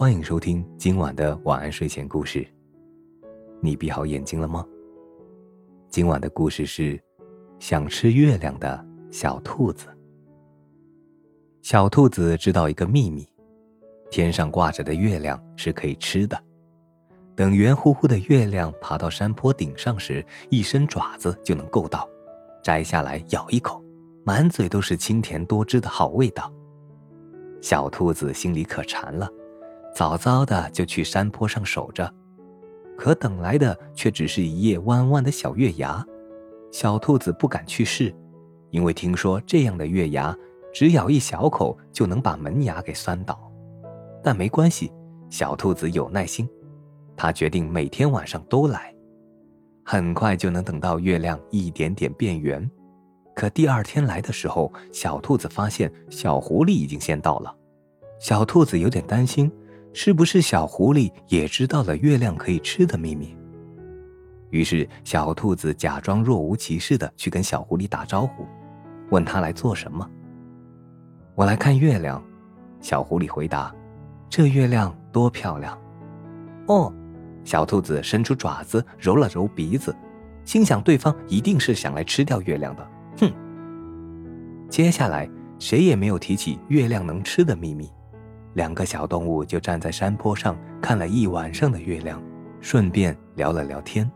欢迎收听今晚的晚安睡前故事。你闭好眼睛了吗？今晚的故事是想吃月亮的小兔子。小兔子知道一个秘密：天上挂着的月亮是可以吃的。等圆乎乎的月亮爬到山坡顶上时，一伸爪子就能够到，摘下来咬一口，满嘴都是清甜多汁的好味道。小兔子心里可馋了，早早的就去山坡上守着，可等来的却只是一叶弯弯的小月牙。小兔子不敢去试，因为听说这样的月牙，只咬一小口就能把门牙给酸倒。但没关系，小兔子有耐心。它决定每天晚上都来，很快就能等到月亮一点点变圆。可第二天来的时候，小兔子发现小狐狸已经先到了。小兔子有点担心，是不是小狐狸也知道了月亮可以吃的秘密？于是小兔子假装若无其事的去跟小狐狸打招呼，问他来做什么。我来看月亮。小狐狸回答：“这月亮多漂亮！”哦。小兔子伸出爪子揉了揉鼻子，心想对方一定是想来吃掉月亮的。哼！接下来谁也没有提起月亮能吃的秘密，两个小动物就站在山坡上看了一晚上的月亮，顺便聊了聊天，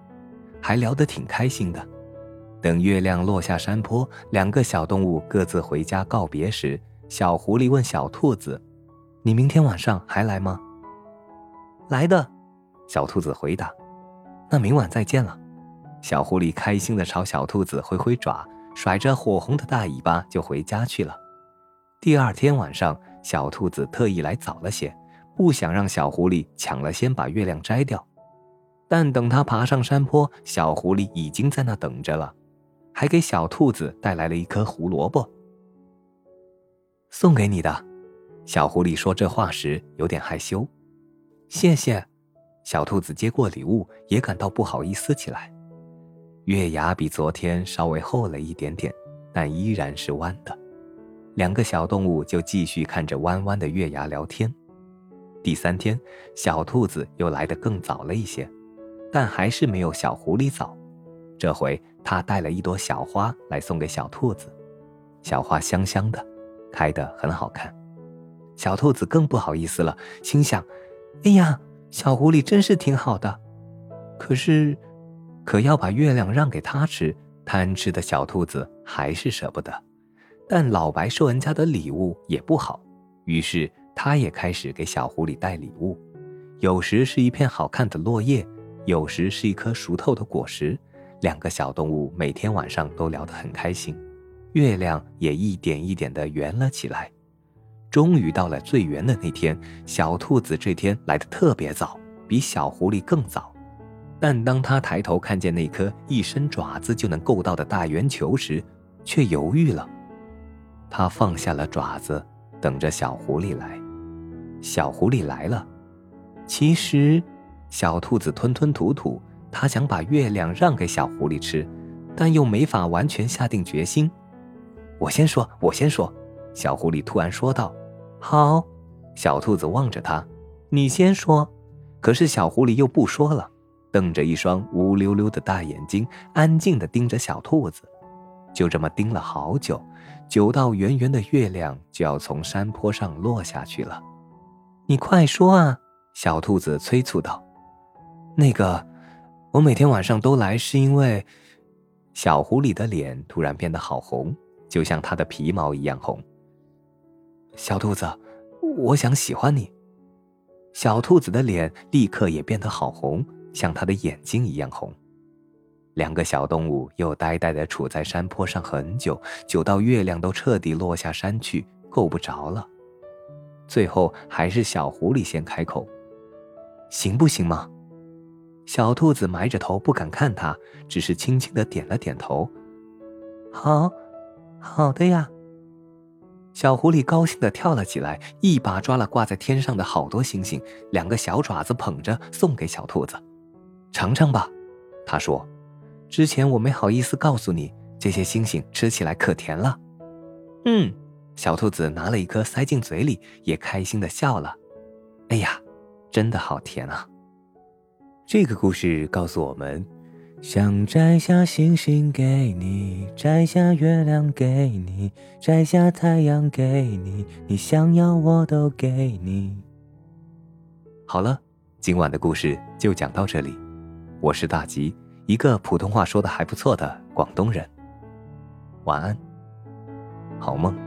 还聊得挺开心的。等月亮落下山坡，两个小动物各自回家告别时，小狐狸问小兔子：“你明天晚上还来吗？”“来的。”小兔子回答：“那明晚再见了。”小狐狸开心地朝小兔子挥挥爪，甩着火红的大尾巴就回家去了。第二天晚上，小兔子特意来早了些，不想让小狐狸抢了先把月亮摘掉。但等它爬上山坡，小狐狸已经在那等着了，还给小兔子带来了一颗胡萝卜，送给你的。小狐狸说这话时有点害羞，谢谢。小兔子接过礼物，也感到不好意思起来。月牙比昨天稍微厚了一点点，但依然是弯的。两个小动物就继续看着弯弯的月牙聊天。第三天，小兔子又来得更早了一些，但还是没有小狐狸早。这回，它带了一朵小花来送给小兔子。小花香香的，开得很好看。小兔子更不好意思了，心想：“哎呀！”小狐狸真是挺好的，可是，可要把月亮让给他吃，贪吃的小兔子还是舍不得。但老白收人家的礼物也不好，于是他也开始给小狐狸带礼物，有时是一片好看的落叶，有时是一颗熟透的果实。两个小动物每天晚上都聊得很开心，月亮也一点一点地圆了起来。终于到了最圆的那天，小兔子这天来的特别早，比小狐狸更早。但当他抬头看见那颗一伸爪子就能够到的大圆球时，却犹豫了。他放下了爪子，等着小狐狸来。小狐狸来了。其实，小兔子吞吞吐吐，他想把月亮让给小狐狸吃，但又没法完全下定决心。我先说，我先说。小狐狸突然说道。好，小兔子望着他，你先说。可是小狐狸又不说了，瞪着一双乌溜溜的大眼睛，安静地盯着小兔子。就这么盯了好久，久到圆圆的月亮就要从山坡上落下去了。你快说啊！小兔子催促道。那个，我每天晚上都来，是因为……小狐狸的脸突然变得好红，就像它的皮毛一样红。小兔子，我想喜欢你。小兔子的脸立刻也变得好红，像它的眼睛一样红。两个小动物又呆呆地处在山坡上很久，久到月亮都彻底落下山去，够不着了。最后还是小狐狸先开口：“行不行嘛？”小兔子埋着头不敢看它，只是轻轻地点了点头：“好，好的呀。”小狐狸高兴地跳了起来，一把抓了挂在天上的好多星星，两个小爪子捧着送给小兔子：“尝尝吧。”他说：“之前我没好意思告诉你，这些星星吃起来可甜了。”嗯，小兔子拿了一颗塞进嘴里，也开心地笑了。“哎呀，真的好甜啊！这个故事告诉我们：想摘下星星给你，摘下月亮给你，摘下太阳给你，你想要我都给你。好了，今晚的故事就讲到这里。我是大吉，一个普通话说的还不错的广东人。晚安，好梦。